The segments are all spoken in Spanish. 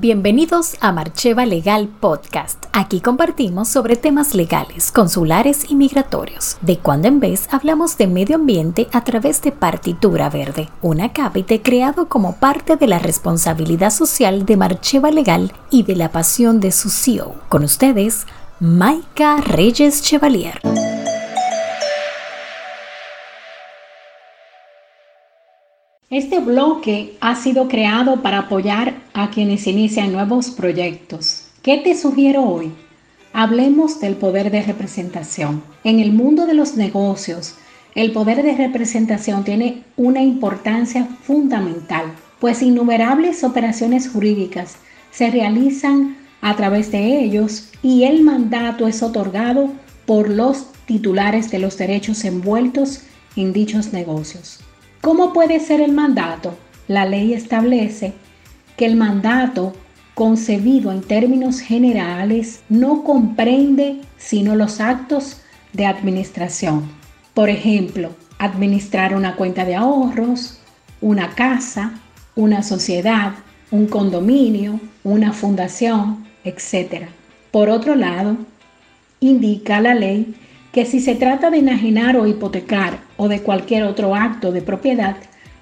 Bienvenidos a Marcheva Legal Podcast. Aquí compartimos sobre temas legales, consulares y migratorios. De cuando en vez hablamos de medio ambiente a través de Partitura Verde, un acápite creado como parte de la responsabilidad social de Marcheva Legal y de la pasión de su CEO. Con ustedes, Maika Reyes Chevalier. Este bloque ha sido creado para apoyar a quienes inician nuevos proyectos. ¿Qué te sugiero hoy? Hablemos del poder de representación. En el mundo de los negocios, el poder de representación tiene una importancia fundamental, pues innumerables operaciones jurídicas se realizan a través de ellos y el mandato es otorgado por los titulares de los derechos envueltos en dichos negocios. ¿Cómo puede ser el mandato? La ley establece que el mandato concebido en términos generales no comprende sino los actos de administración. Por ejemplo, administrar una cuenta de ahorros, una casa, una sociedad, un condominio, una fundación, etc. Por otro lado, indica la ley que si se trata de enajenar o hipotecar o de cualquier otro acto de propiedad,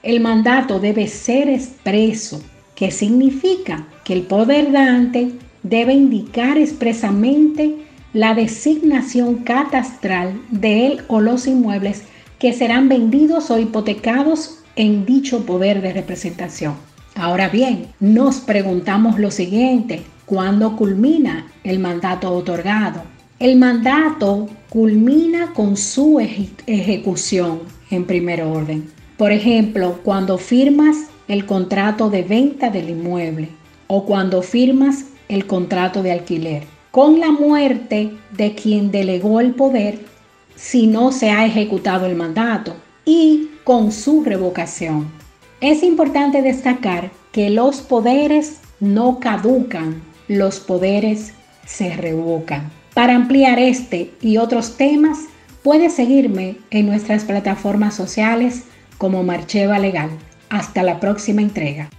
el mandato debe ser expreso, que significa que el poder dante debe indicar expresamente la designación catastral de él o los inmuebles que serán vendidos o hipotecados en dicho poder de representación. Ahora bien, nos preguntamos lo siguiente, ¿cuándo culmina el mandato otorgado? El mandato culmina con su ejecución en primer orden. Por ejemplo, cuando firmas el contrato de venta del inmueble o cuando firmas el contrato de alquiler. Con la muerte de quien delegó el poder si no se ha ejecutado el mandato y con su revocación. Es importante destacar que los poderes no caducan, los poderes se revocan. Para ampliar este y otros temas, puedes seguirme en nuestras plataformas sociales como Marcheva Legal. Hasta la próxima entrega.